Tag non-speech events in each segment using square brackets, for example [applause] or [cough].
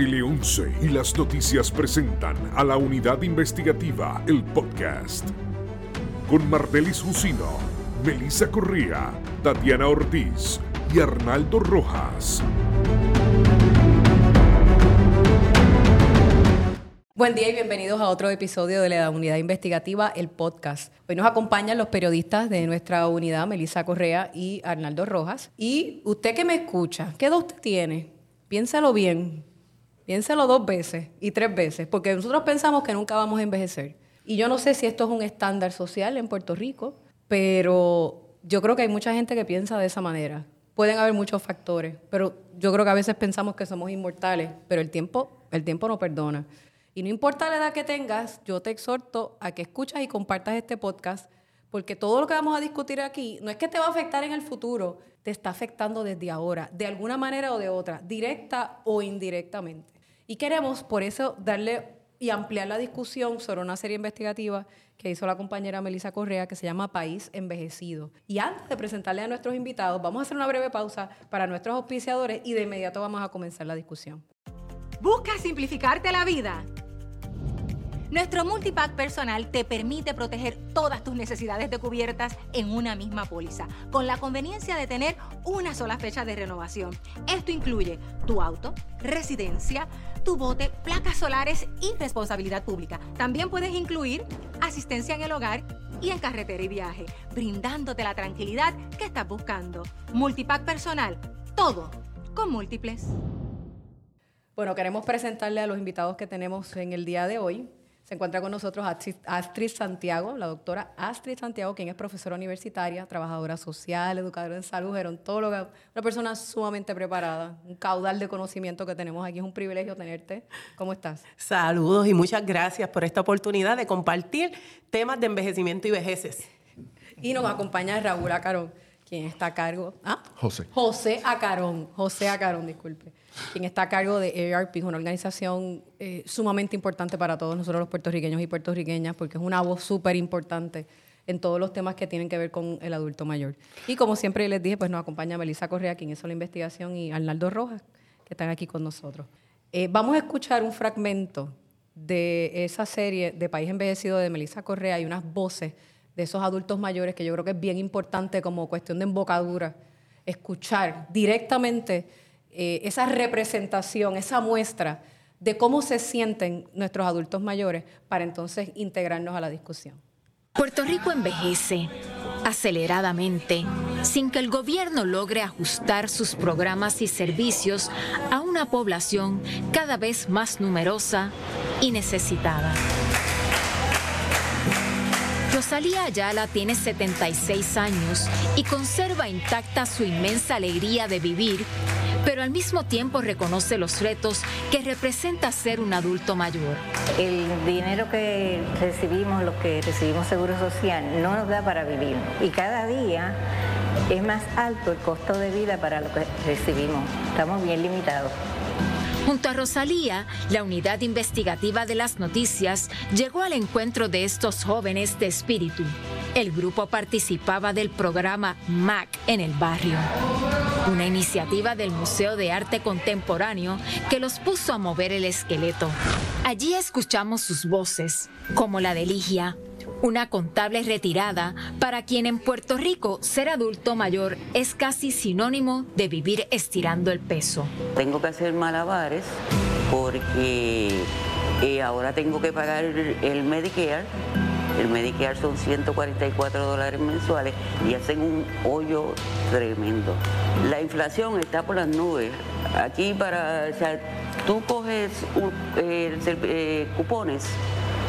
Tele 11 y las noticias presentan a la unidad investigativa El Podcast. Con Martelis Jusino, Melissa Correa, Tatiana Ortiz y Arnaldo Rojas. Buen día y bienvenidos a otro episodio de la unidad investigativa, el podcast. Hoy nos acompañan los periodistas de nuestra unidad, Melissa Correa y Arnaldo Rojas. Y usted que me escucha, ¿qué edad usted tiene? Piénsalo bien, piénsalo dos veces y tres veces, porque nosotros pensamos que nunca vamos a envejecer. Y yo no sé si esto es un estándar social en Puerto Rico, pero yo creo que hay mucha gente que piensa de esa manera. Pueden haber muchos factores, pero yo creo que a veces pensamos que somos inmortales, pero el tiempo, el tiempo no perdona. Y no importa la edad que tengas, yo te exhorto a que escuchas y compartas este podcast, porque todo lo que vamos a discutir aquí no es que te va a afectar en el futuro, te está afectando desde ahora, de alguna manera o de otra, directa o indirectamente. Y queremos por eso darle y ampliar la discusión sobre una serie investigativa que hizo la compañera Melissa Correa que se llama País Envejecido. Y antes de presentarle a nuestros invitados, vamos a hacer una breve pausa para nuestros auspiciadores y de inmediato vamos a comenzar la discusión. ¿Busca simplificarte la vida? Nuestro multipack personal te permite proteger todas tus necesidades de cubiertas en una misma póliza, con la conveniencia de tener una sola fecha de renovación. Esto incluye tu auto, residencia, tu bote, placas solares y responsabilidad pública. También puedes incluir asistencia en el hogar y en carretera y viaje, brindándote la tranquilidad que estás buscando. Multipack personal, todo con múltiples. Bueno, queremos presentarle a los invitados que tenemos en el día de hoy. Se encuentra con nosotros Astrid Santiago, la doctora Astrid Santiago, quien es profesora universitaria, trabajadora social, educadora en salud, gerontóloga, una persona sumamente preparada, un caudal de conocimiento que tenemos aquí. Es un privilegio tenerte. ¿Cómo estás? Saludos y muchas gracias por esta oportunidad de compartir temas de envejecimiento y vejeces. Y nos acompaña Raúl Acarón, quien está a cargo. ¿Ah? José. José Acarón. José Acarón, disculpe quien está a cargo de AARP, una organización eh, sumamente importante para todos nosotros los puertorriqueños y puertorriqueñas, porque es una voz súper importante en todos los temas que tienen que ver con el adulto mayor. Y como siempre les dije, pues nos acompaña Melissa Correa, quien hizo la investigación, y Arnaldo Rojas, que están aquí con nosotros. Eh, vamos a escuchar un fragmento de esa serie de País Envejecido de Melissa Correa y unas voces de esos adultos mayores que yo creo que es bien importante como cuestión de embocadura, escuchar directamente eh, esa representación, esa muestra de cómo se sienten nuestros adultos mayores para entonces integrarnos a la discusión. Puerto Rico envejece aceleradamente sin que el gobierno logre ajustar sus programas y servicios a una población cada vez más numerosa y necesitada. Rosalía Ayala tiene 76 años y conserva intacta su inmensa alegría de vivir pero al mismo tiempo reconoce los retos que representa ser un adulto mayor. El dinero que recibimos, lo que recibimos Seguro Social, no nos da para vivir. Y cada día es más alto el costo de vida para lo que recibimos. Estamos bien limitados. Junto a Rosalía, la unidad investigativa de las noticias llegó al encuentro de estos jóvenes de espíritu. El grupo participaba del programa MAC en el barrio, una iniciativa del Museo de Arte Contemporáneo que los puso a mover el esqueleto. Allí escuchamos sus voces, como la de Ligia, una contable retirada para quien en Puerto Rico ser adulto mayor es casi sinónimo de vivir estirando el peso. Tengo que hacer malabares porque eh, ahora tengo que pagar el Medicare. El Medicare son 144 dólares mensuales y hacen un hoyo tremendo. La inflación está por las nubes. Aquí para, o sea, tú coges eh, cupones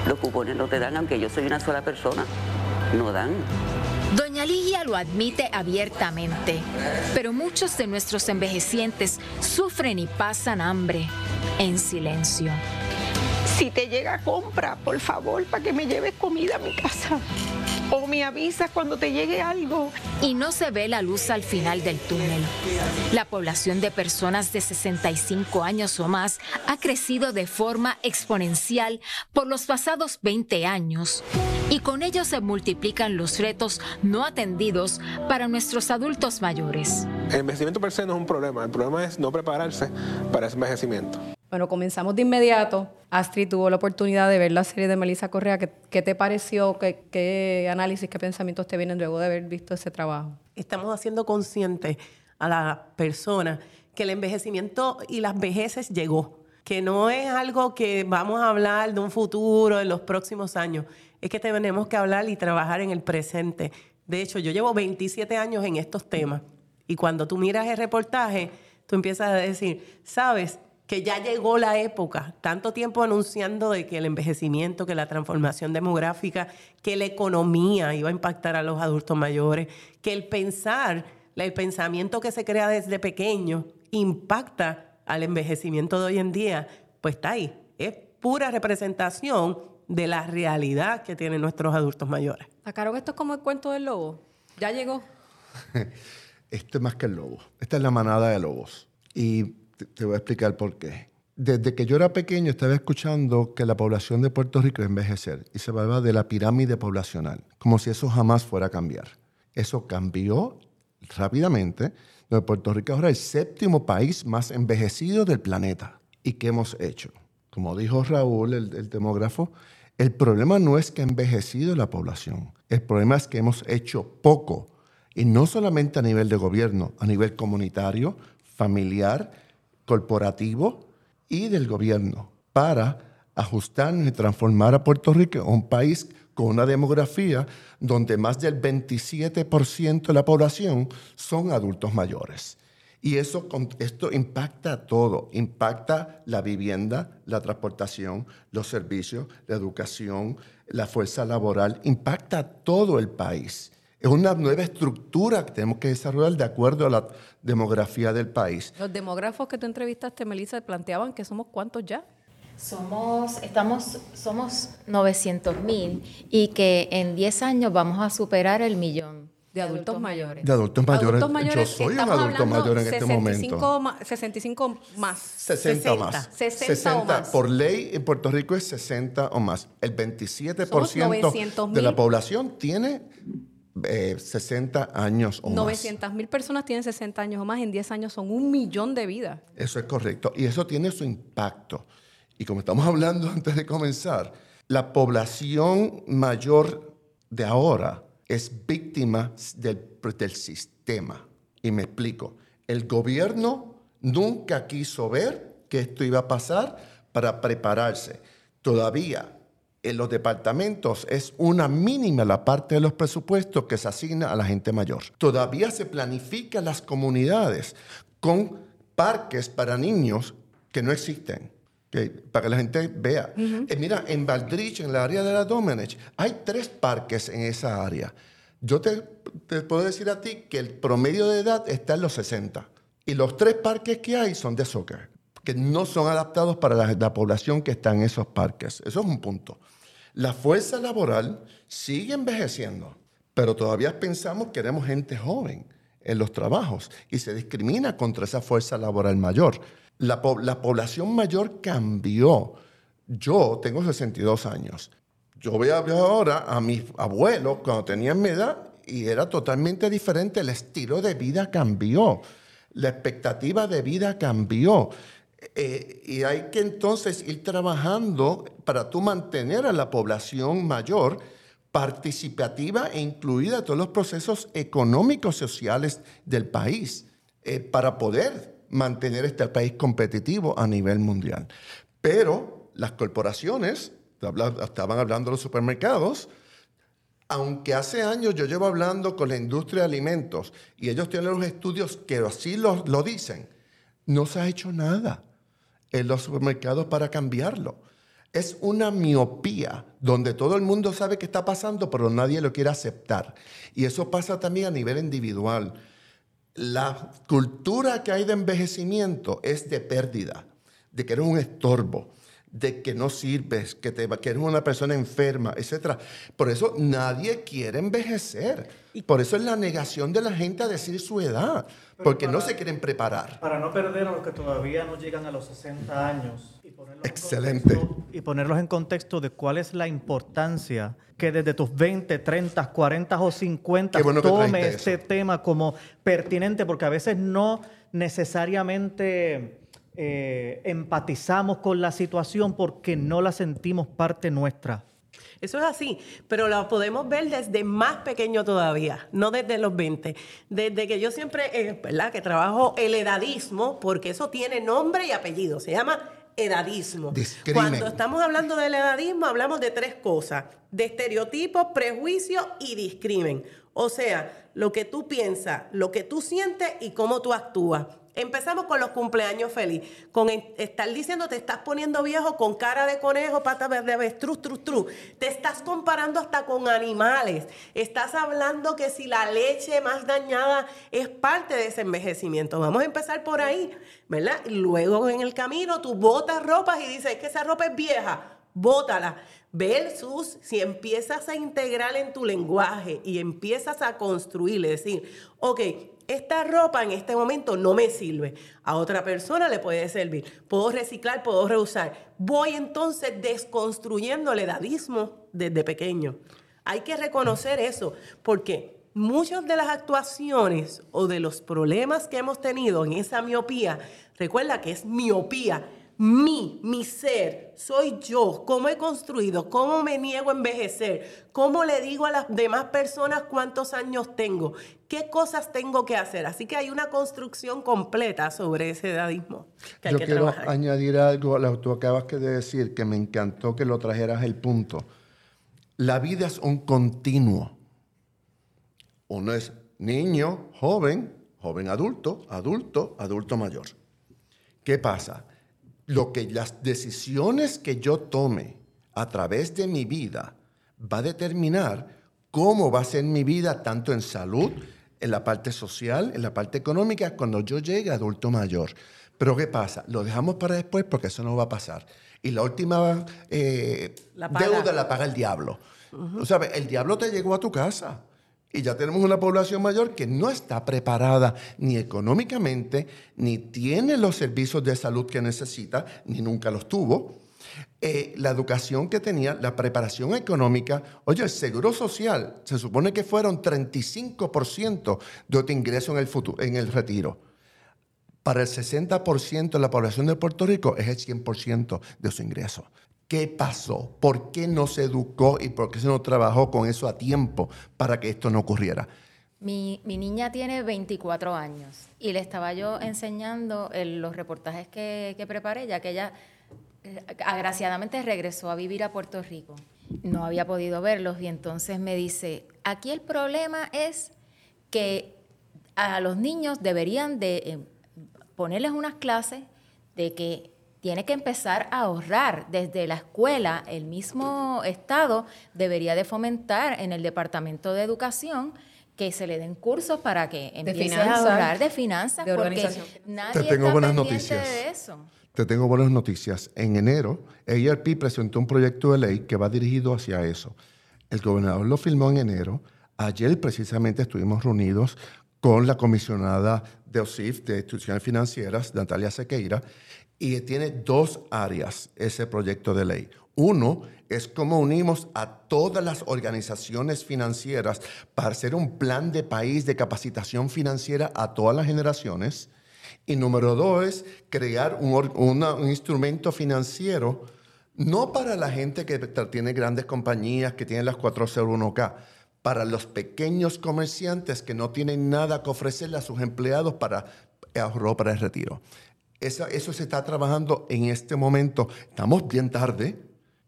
los cupones no te dan, aunque yo soy una sola persona, no dan. Doña Ligia lo admite abiertamente, pero muchos de nuestros envejecientes sufren y pasan hambre en silencio. Si te llega compra, por favor, para que me lleves comida a mi casa o me avisas cuando te llegue algo. Y no se ve la luz al final del túnel. La población de personas de 65 años o más ha crecido de forma exponencial por los pasados 20 años. Y con ello se multiplican los retos no atendidos para nuestros adultos mayores. El envejecimiento per se no es un problema, el problema es no prepararse para ese envejecimiento. Bueno, comenzamos de inmediato. Astrid tuvo la oportunidad de ver la serie de Melissa Correa. ¿Qué, te pareció? ¿Qué, ¿Qué, análisis, qué pensamientos te vienen luego de haber visto ese trabajo? Estamos haciendo consciente a la persona que el envejecimiento y las vejeces llegó, que no es algo que vamos a hablar de un futuro en los próximos años, es que tenemos que hablar y trabajar en el presente. De hecho, yo llevo 27 años en estos temas y cuando tú miras el reportaje, tú empiezas a decir, sabes, que ya llegó la época, tanto tiempo anunciando de que el envejecimiento, que la transformación demográfica, que la economía iba a impactar a los adultos mayores, que el pensar, el pensamiento que se crea desde pequeño impacta al envejecimiento de hoy en día, pues está ahí. Es pura representación de la realidad que tienen nuestros adultos mayores. ¿Sacaron esto es como el cuento del lobo? ¿Ya llegó? [laughs] esto es más que el lobo. Esta es la manada de lobos. Y te, voy a explicar por qué. Desde que yo era pequeño estaba escuchando que la población de Puerto Rico envejecer y se hablaba de la pirámide poblacional, como si eso jamás fuera a cambiar. Eso cambió rápidamente. Puerto Rico ahora es el séptimo país más envejecido del planeta. ¿Y qué hemos hecho? Como dijo Raúl, el, el demógrafo, el problema no es que ha envejecido la población, el problema es que hemos hecho poco, y no solamente a nivel de gobierno, a nivel comunitario, familiar corporativo y del gobierno para ajustarnos y transformar a Puerto Rico en un país con una demografía donde más del 27% de la población son adultos mayores. Y eso, esto impacta todo, impacta la vivienda, la transportación, los servicios, la educación, la fuerza laboral, impacta todo el país. Es una nueva estructura que tenemos que desarrollar de acuerdo a la demografía del país. Los demógrafos que tú entrevistaste, Melissa, planteaban que somos cuántos ya. Somos, estamos, somos 900 mil y que en 10 años vamos a superar el millón. De adultos, mayores. De adultos mayores. Yo soy un adulto mayor en este momento. 65 más. 60, más. 60, o más. Por ley en Puerto Rico es 60 o más. El 27% de la población tiene 60 eh, años o 900 mil personas tienen 60 años o más, en 10 años son un millón de vidas. Eso es correcto. Y eso tiene su impacto. Y como estamos hablando [laughs] antes de comenzar, la población mayor de ahora es víctima del, del sistema. Y me explico. El gobierno nunca quiso ver que esto iba a pasar para prepararse. Todavía en los departamentos es una mínima la parte de los presupuestos que se asigna a la gente mayor. Todavía se planifican las comunidades con parques para niños que no existen. para que la gente vea. Eh, mira, en Valdrich, en la área de la Domenech, hay tres parques en esa área. Yo te, te, puedo decir a ti que el promedio de edad está en los 60. Y los tres parques que hay son de soccer, que no son adaptados para la, la población que está en esos parques. Eso es un punto. La fuerza laboral sigue envejeciendo, pero todavía pensamos que queremos gente joven en los trabajos y se discrimina contra esa fuerza laboral mayor. La, población mayor cambió. Yo tengo 62 años. Yo veo ahora a mis abuelos cuando tenían mi edad y era totalmente diferente. El estilo de vida cambió. La expectativa de vida cambió. Eh, y hay que entonces ir trabajando para tú mantener a la población mayor participativa e incluida en todos los procesos económicos sociales del país eh, para poder mantener este país competitivo a nivel mundial. Pero las corporaciones, estaban hablando los supermercados, aunque hace años yo llevo hablando con la industria de alimentos y ellos tienen los estudios que así lo dicen, no se ha hecho nada en los supermercados para cambiarlo. Es una miopía donde todo el mundo sabe que está pasando, pero nadie lo quiere aceptar. Y eso pasa también a nivel individual. La cultura que hay de envejecimiento es de pérdida, de que eres un estorbo, de que no sirves, que, te, que eres una persona enferma, etc. Por eso nadie quiere envejecer. Y por eso es la negación de la gente a decir su edad, porque no se quieren preparar. Para no perder a los que todavía no llegan a los 60 años. Y Excelente. y ponerlos en contexto de cuál es la importancia que desde tus 20, 30, 40 o 50 tome este tema como pertinente, porque a veces no necesariamente eh, empatizamos con la situación porque no la sentimos parte nuestra. Eso es así, pero lo podemos ver desde más pequeño todavía, no desde los 20. Desde que yo siempre, eh, ¿verdad? Que trabajo el edadismo, porque eso tiene nombre y apellido, se llama edadismo. Discrimen. Cuando estamos hablando del edadismo, hablamos de tres cosas, de estereotipos, prejuicios y discrimen. O sea, lo que tú piensas, lo que tú sientes y cómo tú actúas. Empezamos con los cumpleaños feliz, con estar diciendo te estás poniendo viejo con cara de conejo, pata de avestruz, truz, truz. Te estás comparando hasta con animales. Estás hablando que si la leche más dañada es parte de ese envejecimiento. Vamos a empezar por ahí, ¿verdad? Luego en el camino tú botas ropas y dices, es que esa ropa es vieja, bótala. Versus si empiezas a integrar en tu lenguaje y empiezas a construir, es decir, ok, esta ropa en este momento no me sirve, a otra persona le puede servir, puedo reciclar, puedo reusar. Voy entonces desconstruyendo el edadismo desde pequeño. Hay que reconocer eso, porque muchas de las actuaciones o de los problemas que hemos tenido en esa miopía, recuerda que es miopía, mi, mi ser, soy yo, cómo he construido, cómo me niego a envejecer, cómo le digo a las demás personas cuántos años tengo, qué cosas tengo que hacer. Así que hay una construcción completa sobre ese edadismo que hay Yo que quiero trabajar. añadir algo a lo que tú acabas de decir, que me encantó que lo trajeras el punto. La vida es un continuo. Uno es niño, joven, joven adulto, adulto, adulto mayor. ¿Qué pasa? Lo que las decisiones que yo tome a través de mi vida va a determinar cómo va a ser mi vida tanto en salud, en la parte social, en la parte económica, cuando yo llegue a adulto mayor. Pero ¿qué pasa? Lo dejamos para después porque eso no va a pasar. Y la última eh, La deuda la paga el diablo. Tú sabes, el diablo te llegó a tu casa. Y ya tenemos una población mayor que no está preparada ni económicamente, ni tiene los servicios de salud que necesita, ni nunca los tuvo. Eh, la educación que tenía, la preparación económica, oye, el seguro social, se supone que fueron 35% de tu ingreso en el, futuro, en el retiro. Para el 60% de la población de Puerto Rico es el 100% de su ingreso. ¿Qué pasó? ¿Por qué no se educó y por qué se no trabajó con eso a tiempo para que esto no ocurriera? Mi, niña tiene 24 años y le estaba yo enseñando en los reportajes que, que preparé, ya que ella eh, agraciadamente regresó a vivir a Puerto Rico. No había podido verlos y entonces me dice, aquí el problema es que a los niños deberían de eh, ponerles unas clases de que tiene que empezar a ahorrar desde la escuela. El mismo Estado debería de fomentar en el Departamento de Educación que se le den cursos para que empiece finanzas, a ahorrar de finanzas, de porque nadie Te tengo está buenas noticias. de eso. Te tengo buenas noticias. En enero, ARP presentó un proyecto de ley que va dirigido hacia eso. El gobernador lo firmó en enero. Ayer precisamente estuvimos reunidos con la comisionada de OSIF, de Instituciones Financieras, Natalia Sequeira, y tiene dos áreas ese proyecto de ley. Uno es cómo unimos a todas las organizaciones financieras para hacer un plan de país de capacitación financiera a todas las generaciones. Y número dos es crear un, instrumento financiero, no para la gente que tiene grandes compañías, que tienen las 401k, para los pequeños comerciantes que no tienen nada que ofrecerle a sus empleados para ahorro para el retiro. Eso, eso se está trabajando en este momento. Estamos bien tarde,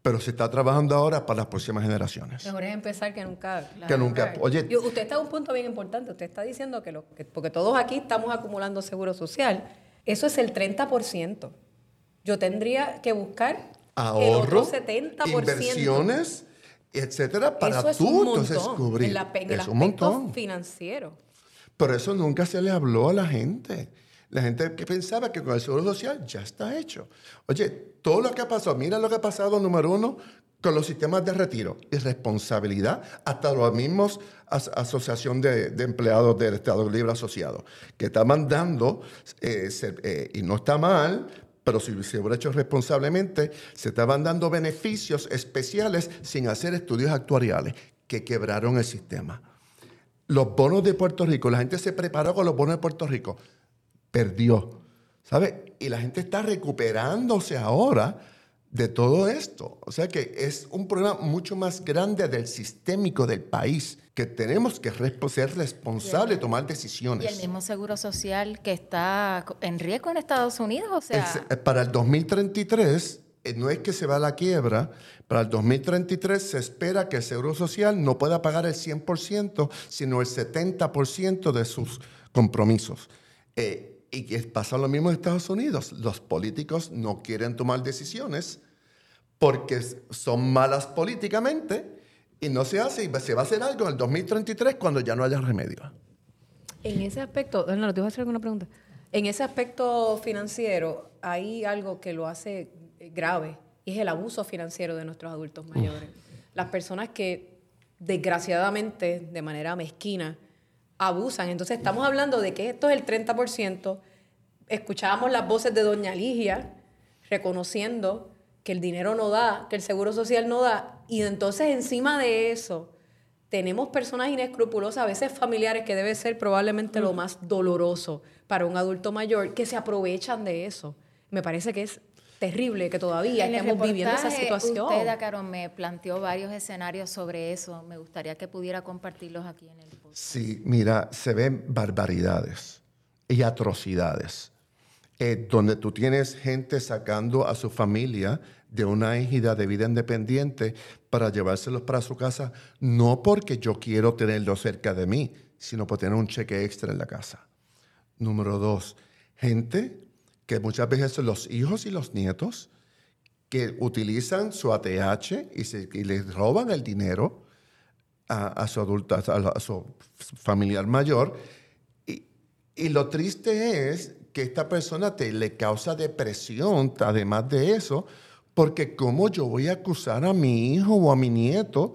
pero se está trabajando ahora para las próximas generaciones. Mejor es empezar que nunca. Que nunca. Oye- usted está en un punto bien importante. Usted está diciendo que, lo, que- porque todos aquí estamos acumulando seguro social, eso es el 30%. Yo tendría que buscar Ahorro, el otro 70%. inversiones, etcétera, para eso es tú un entonces montón cubrir. en, la, en el es un montón. financiero. Pero eso nunca se le habló a la gente. La gente que pensaba que con el seguro social ya está hecho. Oye, todo lo que ha pasado, mira lo que ha pasado, número uno, con los sistemas de retiro. Irresponsabilidad, hasta los mismos as- asociación de, empleados del Estado Libre Asociado, que estaban dando, eh, eh, y no está mal, pero si se hubiera hecho responsablemente, se estaban dando beneficios especiales sin hacer estudios actuariales, que quebraron el sistema. Los bonos de Puerto Rico, la gente se preparó con los bonos de Puerto Rico, perdió. ¿Sabe? y la gente está recuperándose ahora de todo esto. O sea que es un problema mucho más grande del sistémico del país, que tenemos que ser responsables, tomar Y decisiones. el mismo seguro social que está en riesgo en Estados Unidos, o sea, El- eh, para el 2033, eh, no es que se va a la quiebra, para el 2033 se espera que el Seguro Social no pueda pagar el 100%, sino el 70% de sus compromisos. Eh, y pasa lo mismo en Estados Unidos. Los políticos no quieren tomar decisiones porque son malas políticamente y no se hace y se va a hacer algo en el 2033 cuando ya no haya remedio. En ese aspecto, no, te voy a hacer alguna pregunta. En ese aspecto financiero, hay algo que lo hace eh, grave y es el abuso financiero de nuestros adultos mayores. Las personas que desgraciadamente, de manera mezquina, abusan. Entonces, estamos hablando de que esto es el 30%. Escuchábamos las voces de doña Ligia reconociendo que el dinero no da, que el seguro social no da. Y entonces, encima de eso, tenemos personas inescrupulosas, a veces familiares, que debe ser probablemente lo más doloroso para un adulto mayor, que se aprovechan de eso. Me parece que es terrible que todavía en estemos viviendo esa situación. Usted, Acaro, me planteó varios escenarios sobre eso. Me gustaría que pudiera compartirlos aquí en el. Sí, mira, se ven barbaridades y atrocidades. eh, donde tú tienes gente sacando a su familia de una égida de vida independiente para llevárselos para su casa, no porque yo quiero tenerlo cerca de mí, sino por tener un cheque extra en la casa. Número dos, gente que muchas veces son los hijos y los nietos que utilizan su ATH y, se- y les roban el dinero a, a su adulto, a su familiar mayor. Y, y lo triste es que esta persona te le causa depresión, además de eso, porque cómo yo voy a acusar a mi hijo o a mi nieto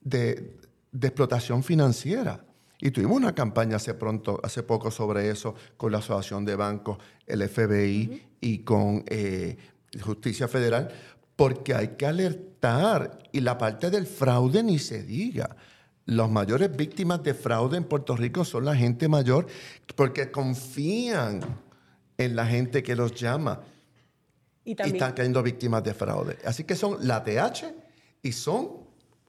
de, de explotación financiera. Y tuvimos una campaña hace pronto, hace poco sobre eso con la Asociación de Bancos, el FBI y con eh, Justicia Federal, porque hay que alertar y la parte del fraude ni se diga. Las mayores víctimas de fraude en Puerto Rico son la gente mayor porque confían en la gente que los llama Y y están cayendo víctimas de fraude. Así que son la TH y son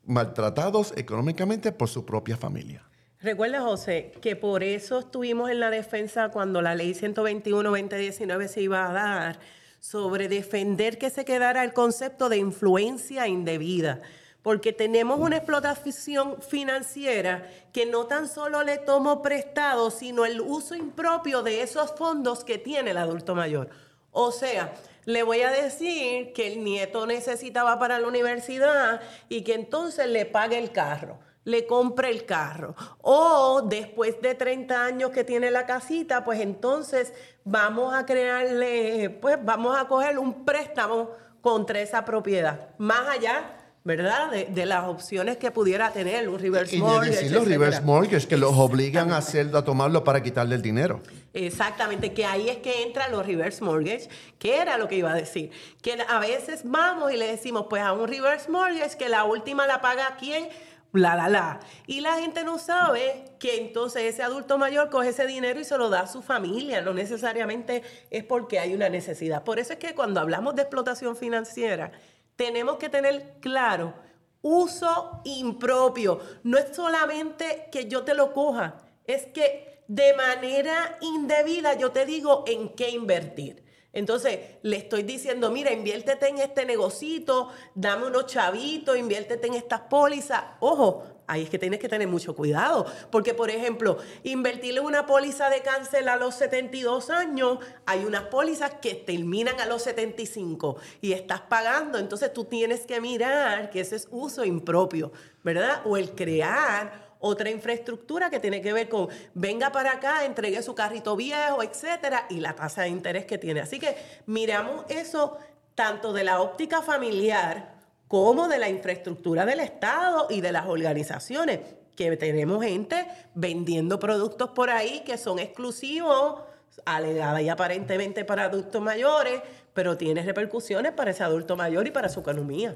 maltratados económicamente por su propia familia. recuerda, José, que por eso estuvimos en la defensa cuando la ley 121-2019 se iba a dar sobre defender que se quedara el concepto de influencia indebida. Porque tenemos una explotación financiera que no tan solo le tomo prestado, sino el uso impropio de esos fondos que tiene el adulto mayor. O sea, le voy a decir que el nieto necesitaba para la universidad y que entonces le pague el carro, le compre el carro. O después de 30 años que tiene la casita, pues entonces vamos a crearle, pues vamos a coger un préstamo contra esa propiedad. Más allá, ¿verdad? De, de las opciones que pudiera tener un reverse Y mortgage. decir los reverse mortgage que los obligan a hacerlo, a tomarlo para quitarle el dinero. Exactamente, que ahí es que entran los reverse mortgage, que era lo que iba a decir. Que a veces vamos y le decimos, pues a un reverse mortgage, que la última la paga quién, la, la, la. Y la gente no sabe que entonces ese adulto mayor coge ese dinero y se lo da a su familia, no necesariamente es porque hay una necesidad. Por eso es que cuando hablamos de explotación financiera, tenemos que tener claro uso impropio. No es solamente que yo te lo coja, es que de manera indebida yo te digo en qué invertir. Entonces, le estoy diciendo, mira, inviértete en este negocito, dame unos chavitos, inviértete en estas pólizas. Ojo, ahí es que tienes que tener mucho cuidado, porque por ejemplo, invertirle una póliza de cáncer a los 72 años, hay unas pólizas que terminan a los 75 y estás pagando, entonces tú tienes que mirar que ese es uso impropio, ¿verdad? O el crear otra infraestructura que tiene que ver con venga para acá, entregue su carrito viejo, etcétera, y la tasa de interés que tiene. Así que miramos eso tanto de la óptica familiar como de la infraestructura del Estado y de las organizaciones, que tenemos gente vendiendo productos por ahí que son exclusivos, alegada y aparentemente para adultos mayores, pero tiene repercusiones para ese adulto mayor y para su economía.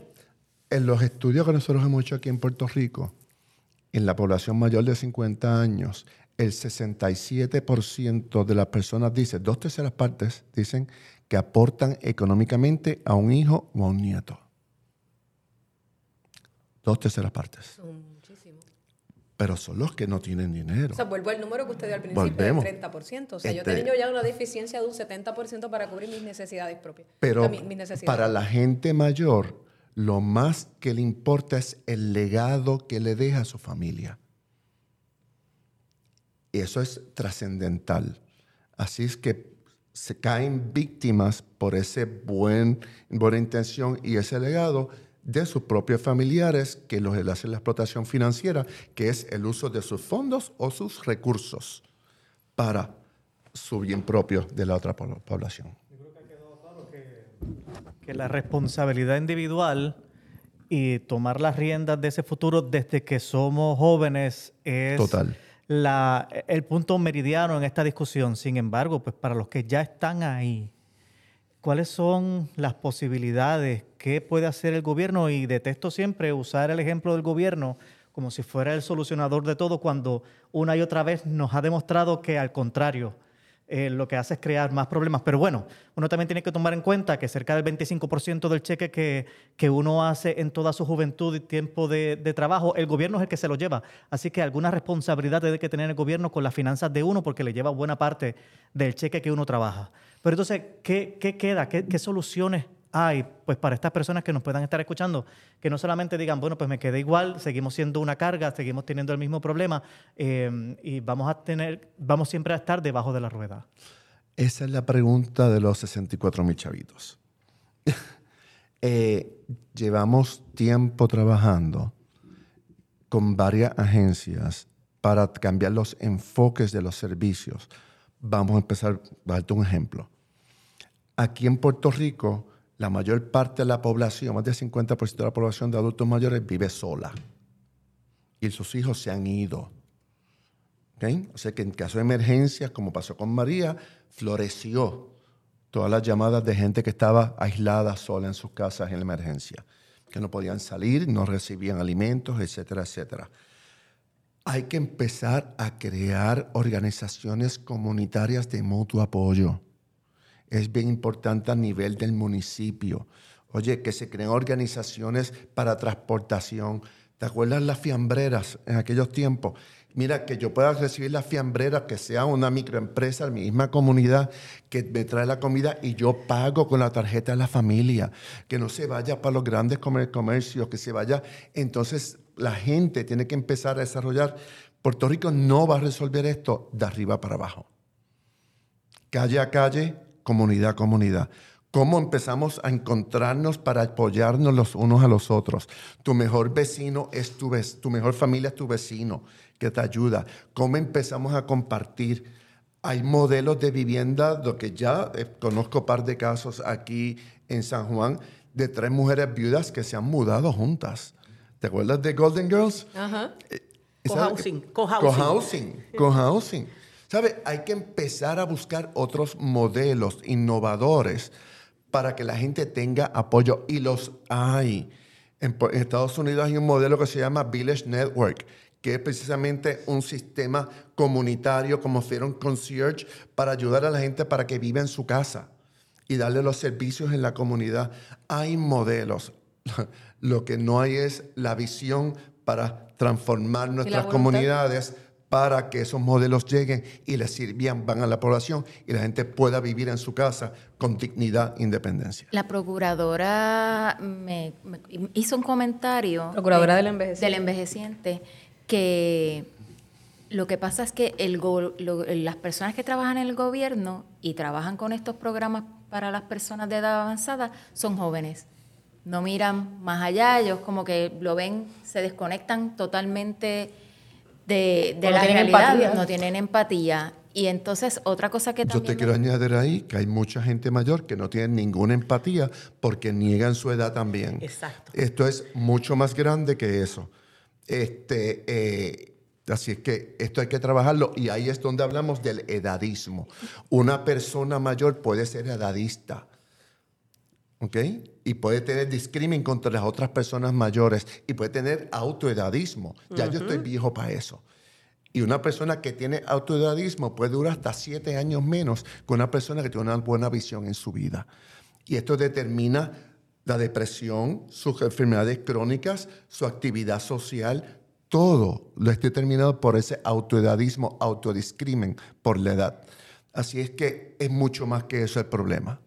En los estudios que nosotros hemos hecho aquí en Puerto Rico, en la población mayor de 50 años, el 67% de las personas dicen, dos terceras partes dicen que aportan económicamente a un hijo o a un nieto. Dos terceras partes. Son muchísimos. Pero son los que no tienen dinero. O sea, vuelvo al número que usted dio al principio, Volvemos. del 30%. O sea, yo Este- tengo ya una deficiencia de un 70% para cubrir mis necesidades propias. Pero O sea, mi- mis necesidades. para la gente mayor, lo más que le importa es el legado que le deja a su familia. Y eso es trascendental. Así es que se caen víctimas por ese buen, buena intención y ese legado de sus propios familiares que los hace la explotación financiera, que es el uso de sus fondos o sus recursos para su bien propio de la otra po- población. que la responsabilidad individual y tomar las riendas de ese futuro desde que somos jóvenes es Total. la- el punto meridiano en esta discusión. Sin embargo, pues para los que ya están ahí, ¿cuáles son las posibilidades? ¿Qué puede hacer el gobierno? Y detesto siempre usar el ejemplo del gobierno como si fuera el solucionador de todo cuando una y otra vez nos ha demostrado que al contrario, eh, lo que hace es crear más problemas. Pero bueno, uno también tiene que tomar en cuenta que cerca del 25% del cheque que, que uno hace en toda su juventud y tiempo de, de trabajo, el gobierno es el que se lo lleva. Así que alguna responsabilidad tiene que tener el gobierno con las finanzas de uno porque le lleva buena parte del cheque que uno trabaja. Pero entonces, ¿qué, qué queda? ¿Qué, qué soluciones hay pues para estas personas que nos puedan estar escuchando? Que no solamente digan, bueno, pues me quedé igual, seguimos siendo una carga, seguimos teniendo el mismo problema eh, y vamos a tener, vamos siempre a estar debajo de la rueda. Esa es la pregunta de los 64 mil chavitos. [laughs] Eh, llevamos tiempo trabajando con varias agencias para cambiar los enfoques de los servicios. Vamos a empezar, a darte un ejemplo. Aquí en Puerto Rico, la mayor parte de la población, más del 50% de la población de adultos mayores vive sola. Y sus hijos se han ido. ¿ok? O sea que en caso de emergencias, como pasó con María, floreció todas las llamadas de gente que estaba aislada sola en sus casas en la emergencia, que no podían salir, no recibían alimentos, etcétera, etcétera. Hay que empezar a crear organizaciones comunitarias de mutuo apoyo. Es bien importante a nivel del municipio. Oye, que se creen organizaciones para transportación. ¿Te acuerdas las fiambreras en aquellos tiempos? Mira, que yo pueda recibir la fiambrera, que sea una microempresa, mi misma comunidad, que me trae la comida y yo pago con la tarjeta de la familia. Que no se vaya para los grandes comer- comercios, que se vaya. Entonces, la gente tiene que empezar a desarrollar. Puerto Rico no va a resolver esto de arriba para abajo calle a calle, comunidad comunidad. ¿Cómo empezamos a encontrarnos para apoyarnos los unos a los otros? Tu mejor vecino es tu vecino, tu mejor familia es tu vecino que te ayuda. ¿Cómo empezamos a compartir? Hay modelos de vivienda, lo que ya eh, conozco un par de casos aquí en San Juan, de tres mujeres viudas que se han mudado juntas. ¿Te acuerdas de Golden Girls? Ajá. Esa- Cohousing, cohousing. Cohousing, cohousing. ¿Sabe? Hay que empezar a buscar otros modelos innovadores para que la gente tenga apoyo. Y los hay. En, en Estados Unidos hay un modelo que se llama Village Network, que es precisamente un sistema comunitario, como si fuera un concierge, para ayudar a la gente para que viva en su casa y darle los servicios en la comunidad. Hay modelos. [laughs] Lo que no hay es la visión para transformar nuestras comunidades para que esos modelos lleguen y les sirvan van a la población y la gente pueda vivir en su casa con dignidad e independencia. La procuradora me, me hizo un comentario. Procuradora de- del envejeciente. Del envejeciente, que lo que pasa es que el go- lo- las personas que trabajan en el gobierno y trabajan con estos programas para las personas de edad avanzada son jóvenes. No miran más allá, ellos como que lo ven, se desconectan totalmente de, de O no la tienen realidad, empatía. no tienen empatía. Y entonces otra cosa que Yo también... te me- quiero añadir ahí que hay mucha gente mayor que no tiene ninguna empatía porque niegan su edad también. Exacto. Esto es mucho más grande que eso. Este, eh, así es que esto hay que trabajarlo y ahí es donde hablamos del edadismo. Una persona mayor puede ser edadista. ¿Ok? Y puede tener discrimen contra las otras personas mayores y puede tener autoedadismo. Ya yo estoy viejo para eso. Y una persona que tiene autoedadismo puede durar hasta siete años menos que una persona que tiene una buena visión en su vida. Y esto determina la depresión, sus enfermedades crónicas, su actividad social, todo lo es determinado por ese autoedadismo, autodiscrimen por la edad. Así es que es mucho más que eso el problema.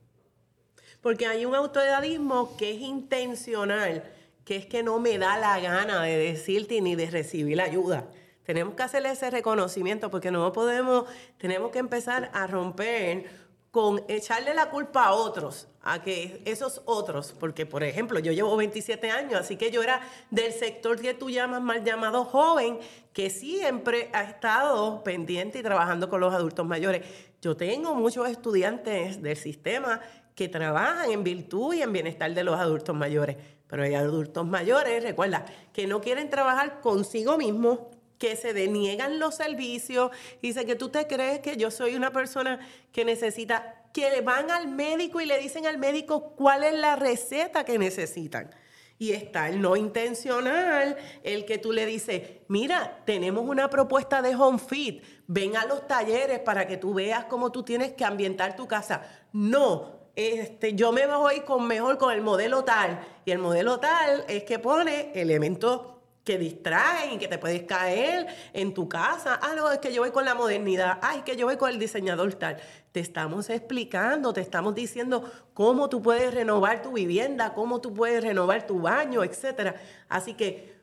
Porque hay un autoedadismo que es intencional, que es que no me da la gana de decirte ni de recibir ayuda. Tenemos que hacerle ese reconocimiento porque no podemos, tenemos que empezar a romper con echarle la culpa a otros, a que esos otros, porque por ejemplo yo llevo 27 años, así que yo era del sector que tú llamas mal llamado joven, que siempre ha estado pendiente y trabajando con los adultos mayores. Yo tengo muchos estudiantes del sistema que trabajan en virtud y en bienestar de los adultos mayores, pero hay adultos mayores, recuerda, que no quieren trabajar consigo mismos, que se deniegan los servicios. Dice que tú te crees que yo soy una persona que necesita, que van al médico y le dicen al médico cuál es la receta que necesitan. Y está el no intencional, el que tú le dices, mira, tenemos una propuesta de home fit, ven a los talleres para que tú veas cómo tú tienes que ambientar tu casa. No, este, yo me voy con mejor con el modelo tal. Y el modelo tal es que pone elementos que distraen y que te puedes caer en tu casa. Ah, no, es que yo voy con la modernidad. Ay, es que yo voy con el diseñador tal. Te estamos explicando, te estamos diciendo cómo tú puedes renovar tu vivienda, cómo tú puedes renovar tu baño, etc. Así que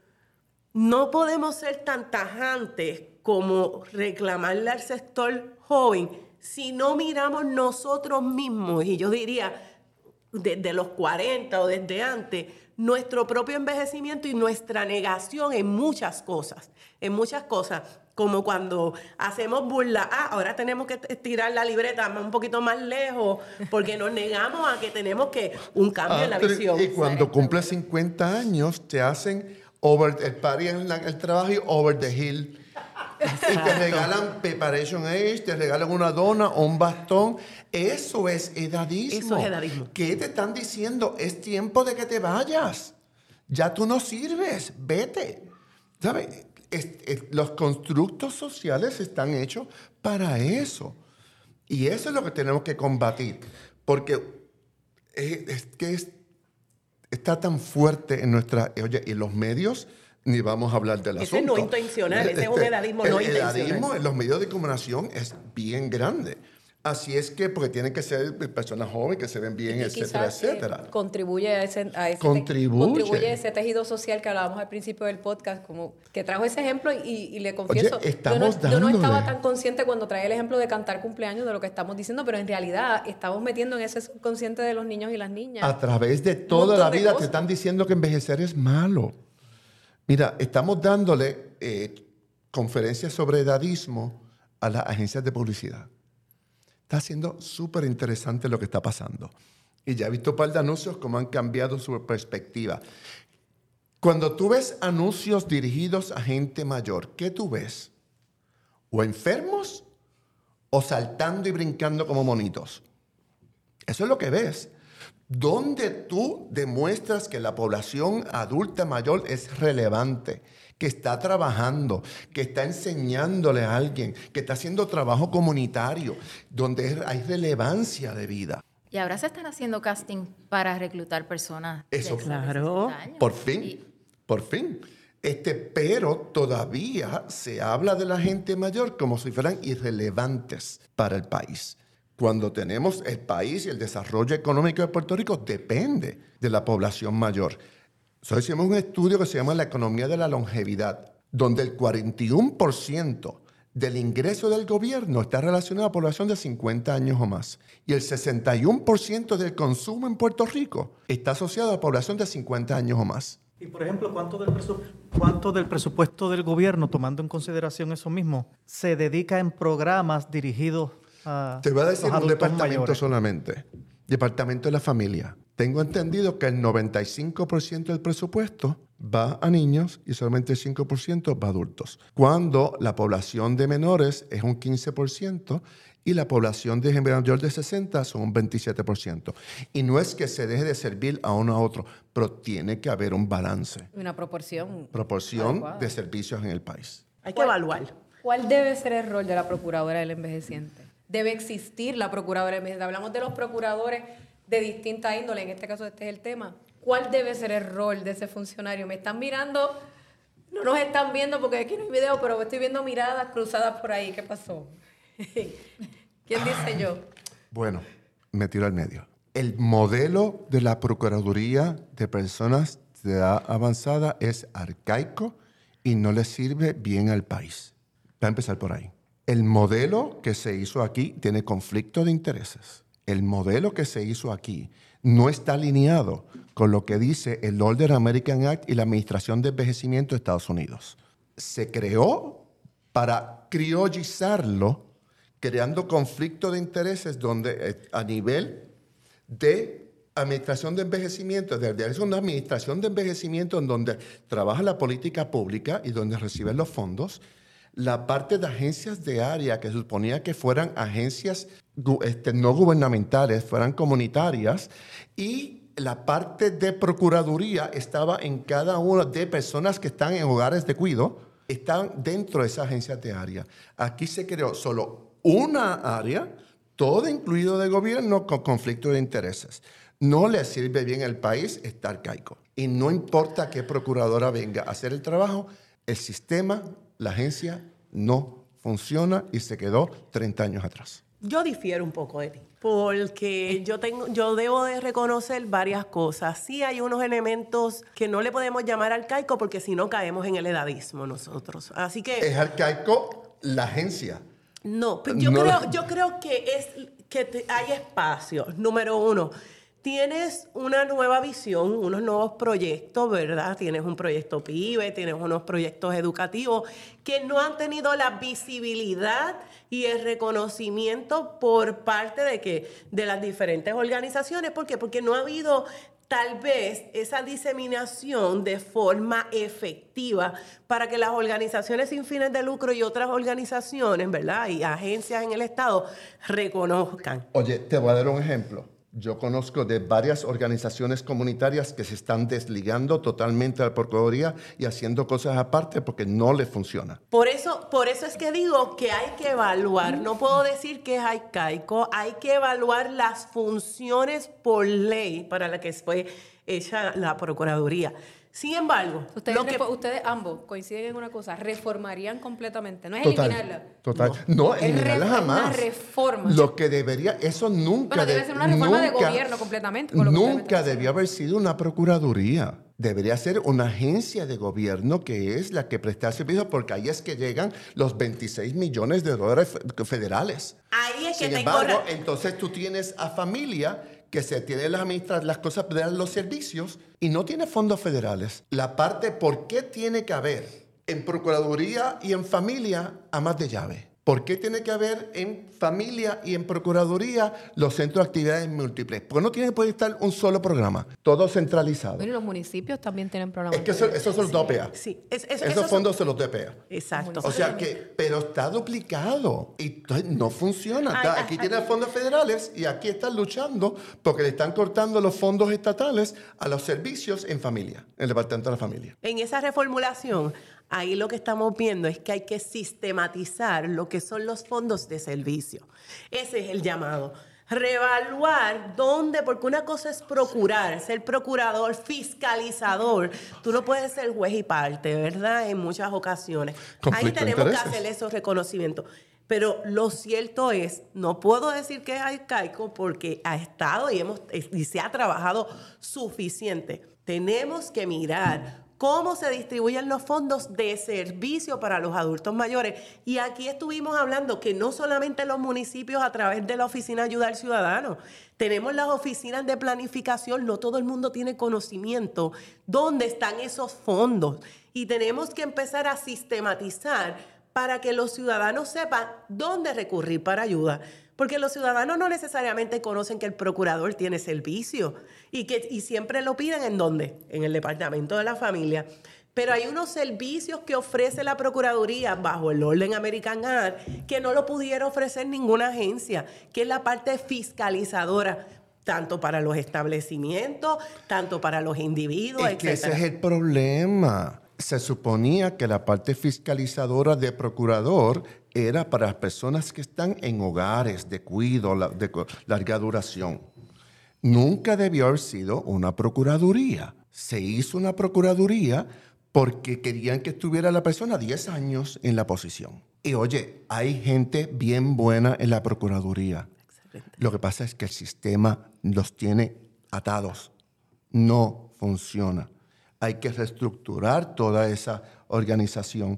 no podemos ser tan tajantes como reclamarle al sector joven si no miramos nosotros mismos, y yo diría desde los 40 o desde antes, nuestro propio envejecimiento y nuestra negación en muchas cosas, en muchas cosas, como cuando hacemos burla, ah, ahora tenemos que tirar la libreta un poquito más lejos porque nos negamos a que tenemos que un cambio en la visión. Y cuando cumples 50 años te hacen over el party en el trabajo y over the hill. Y te regalan preparation age, te regalan una dona o un bastón. Eso es edadismo. Eso es edadismo. ¿Qué te están diciendo? Es tiempo de que te vayas. Ya tú no sirves. Vete. ¿Sabes? los constructos sociales están hechos para eso. Y eso es lo que tenemos que combatir. Porque es, que está tan fuerte en nuestra... Oye, y los medios ni vamos a hablar del ese asunto. Ese no intencional, ese es un edadismo no intencional. El edadismo en los medios de comunicación es bien grande. Así es que, porque tienen que ser personas jóvenes que se ven bien, etcétera, etcétera. contribuye a ese, contribuye. ese tejido social que hablábamos al principio del podcast, como que trajo ese ejemplo y, le confieso, yo, no, yo, no, estaba tan consciente cuando traía el ejemplo de cantar cumpleaños de lo que estamos diciendo, pero en realidad estamos metiendo en ese subconsciente de los niños y las niñas. A través de toda la vida te están diciendo que envejecer es malo. Mira, estamos dándole eh, conferencias sobre edadismo a las agencias de publicidad. Está siendo súper interesante lo que está pasando. Y ya he visto un par de anuncios cómo han cambiado su perspectiva. Cuando tú ves anuncios dirigidos a gente mayor, ¿qué tú ves? ¿O enfermos o saltando y brincando como monitos? Eso es lo que ves donde tú demuestras que la población adulta mayor es relevante, que está trabajando, que está enseñándole a alguien, que está haciendo trabajo comunitario, donde hay relevancia de vida. Y ahora se están haciendo casting para reclutar personas. Eso, claro. Por fin, por fin. Este, pero todavía se habla de la gente mayor como si fueran irrelevantes para el país cuando tenemos el país y el desarrollo económico de Puerto Rico depende de la población mayor. Nosotros hicimos un estudio que se llama la economía de la longevidad, donde el 41% del ingreso del gobierno está relacionado a la población de 50 años o más. Y el 61% del consumo en Puerto Rico está asociado a la población de 50 años o más. Y por ejemplo, ¿cuánto del, ¿cuánto del presupuesto del gobierno, tomando en consideración eso mismo, se dedica en programas dirigidos te voy a decir un departamento solamente. Departamento de la familia. Tengo entendido que el 95% del presupuesto va a niños y solamente el 5% va a adultos. Cuando la población de menores es un 15% y la población de gente mayor de 60 son un 27%. Y no es que se deje de servir a uno a otro, pero tiene que haber un balance. Una proporción. Proporción de servicios en el país. Hay que evaluar. ¿Cuál debe ser el rol de la procuradora del envejeciente? Debe existir la procuradora. Hablamos de los procuradores de distinta índole, en este caso este es el tema. ¿Cuál debe ser el rol de ese funcionario? Me están mirando, no nos están viendo porque aquí no hay video, pero estoy viendo miradas cruzadas por ahí. ¿Qué pasó? [laughs] ¿Quién dice yo? Bueno, me tiro al medio. El modelo de la Procuraduría de Personas de edad avanzada es arcaico y no le sirve bien al país. Va a empezar por ahí. El modelo que se hizo aquí tiene conflicto de intereses. El modelo que se hizo aquí no está alineado con lo que dice el Older American Act y la Administración de Envejecimiento de Estados Unidos. Se creó para criollizarlo, creando conflicto de intereses donde eh, a nivel de administración de envejecimiento, es una administración de envejecimiento en donde trabaja la política pública y donde reciben los fondos, la parte de agencias de área que suponía que fueran agencias este, no gubernamentales, fueran comunitarias, y la parte de procuraduría estaba en cada una de personas que están en hogares de cuido, están dentro de esas agencias de área. Aquí se creó solo una área, todo incluido de gobierno, con conflicto de intereses. No le sirve bien al país estar caico. Y no importa qué procuradora venga a hacer el trabajo, el sistema, la agencia, no funciona y se quedó 30 años atrás. Yo difiero un poco de ti, porque yo tengo, yo debo de reconocer varias cosas. Sí hay unos elementos que no le podemos llamar arcaico porque si no caemos en el edadismo nosotros. Así que es arcaico la agencia. No, yo creo, yo creo que es que hay espacio. Número uno tienes una nueva visión, unos nuevos proyectos, ¿verdad? Tienes un proyecto PIBE, tienes unos proyectos educativos que no han tenido la visibilidad y el reconocimiento por parte de que de las diferentes organizaciones, ¿por qué? Porque no ha habido tal vez esa diseminación de forma efectiva para que las organizaciones sin fines de lucro y otras organizaciones, ¿verdad? Y agencias en el Estado reconozcan. Oye, te voy a dar un ejemplo. Yo conozco de varias organizaciones comunitarias que se están desligando totalmente de la Procuraduría y haciendo cosas aparte porque no le funciona. Por eso, por eso es que digo que hay que evaluar, no puedo decir que es arcaico, hay que evaluar las funciones por ley para la que fue hecha la Procuraduría. Sin embargo, ustedes, ustedes ambos coinciden en una cosa, reformarían completamente, no es eliminarla. Total, no, eliminarla jamás. Una reforma. Lo que debería, eso nunca... Bueno, debe ser una reforma de gobierno completamente. nunca debió haber sido una procuraduría. Debería ser una agencia de gobierno que es la que presta servicio, porque ahí es que llegan los 26 millones de dólares federales. Ahí es que Sin embargo, entonces tú tienes a familia que se tiene las administras, las cosas los servicios y no tiene fondos federales. La parte por qué tiene que haber en Procuraduría y en familia a más de llave. ¿Por qué tiene que haber en familia y en procuraduría los centros de actividades múltiples? Porque no tiene que poder estar un solo programa, todo centralizado. Bueno, y los municipios también tienen programas. Es que eso, son los DOPEA. Sí, esos fondos se los DOPEA. Exacto. O sea que, pero está duplicado y no funciona. aquí tiene fondos federales y aquí están luchando porque le están cortando los fondos estatales a los servicios en familia, en el Departamento de la Familia. En esa reformulación ahí lo que estamos viendo es que hay que sistematizar lo que son los fondos de servicio. Ese es el llamado. Reevaluar dónde, porque una cosa es procurar, ser procurador, fiscalizador. Tú no puedes ser juez y parte, ¿verdad? En muchas ocasiones. ahí tenemos que hacer esos reconocimientos. Pero lo cierto es, no puedo decir que es arcaico porque ha estado y, hemos, y se ha trabajado suficiente. Tenemos que mirar cómo se distribuyen los fondos de servicio para los adultos mayores. Y aquí estuvimos hablando que no solamente los municipios a través de la Oficina Ayuda al Ciudadano, tenemos las oficinas de planificación, no todo el mundo tiene conocimiento dónde están esos fondos. Y tenemos que empezar a sistematizar para que los ciudadanos sepan dónde recurrir para ayuda. Porque los ciudadanos no necesariamente conocen que el procurador tiene servicio y que y siempre lo piden en dónde? En el departamento de la familia. Pero hay unos servicios que ofrece la Procuraduría bajo el orden American que no lo pudiera ofrecer ninguna agencia, que es la parte fiscalizadora tanto para los establecimientos, tanto para los individuos, es que ese es el problema. se suponía que la parte fiscalizadora de procurador era para las personas que están en hogares de cuido de larga duración. Nunca debió haber sido una procuraduría. Se hizo una procuraduría porque querían que estuviera la persona 10 años en la posición. Y oye, hay gente bien buena en la procuraduría. Lo que pasa es que el sistema los tiene atados. No funciona. Hay que reestructurar toda esa organización.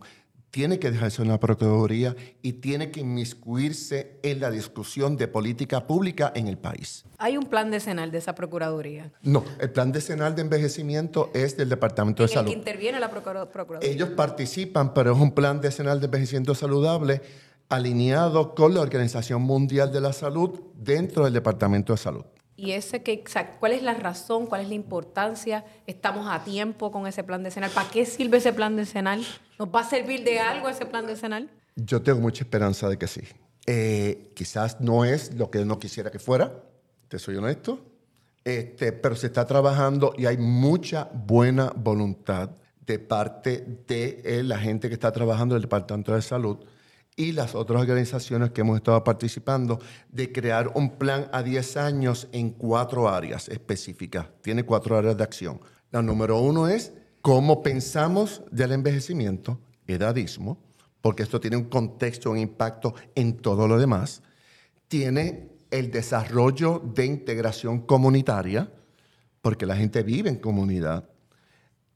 Tiene que dejarse una procuraduría y tiene que inmiscuirse en la discusión de política pública en el país. Hay un plan decenal de esa Procuraduría. No, el plan decenal de envejecimiento es del Departamento de En el que Salud. interviene la Procura- Procuraduría. Ellos participan, pero es un plan decenal de envejecimiento saludable alineado con la Organización Mundial de la Salud dentro del Departamento de Salud. ¿Y ese que, cuál es la razón, cuál es la importancia? ¿Estamos a tiempo con ese plan decenal? ¿Para qué sirve ese plan decenal? ¿Nos va a servir de algo ese plan decenal? Yo tengo mucha esperanza de que sí. Eh, quizás no es lo que uno quisiera que fuera, te soy honesto, este, pero se está trabajando y hay mucha buena voluntad de parte de eh, la gente que está trabajando en el Departamento de Salud y las otras organizaciones que hemos estado participando de crear un plan a 10 años en cuatro áreas específicas. Tiene cuatro áreas de acción. La número uno es cómo pensamos del envejecimiento, edadismo, porque esto tiene un contexto, un impacto en todo lo demás. Tiene el desarrollo de integración comunitaria, porque la gente vive en comunidad.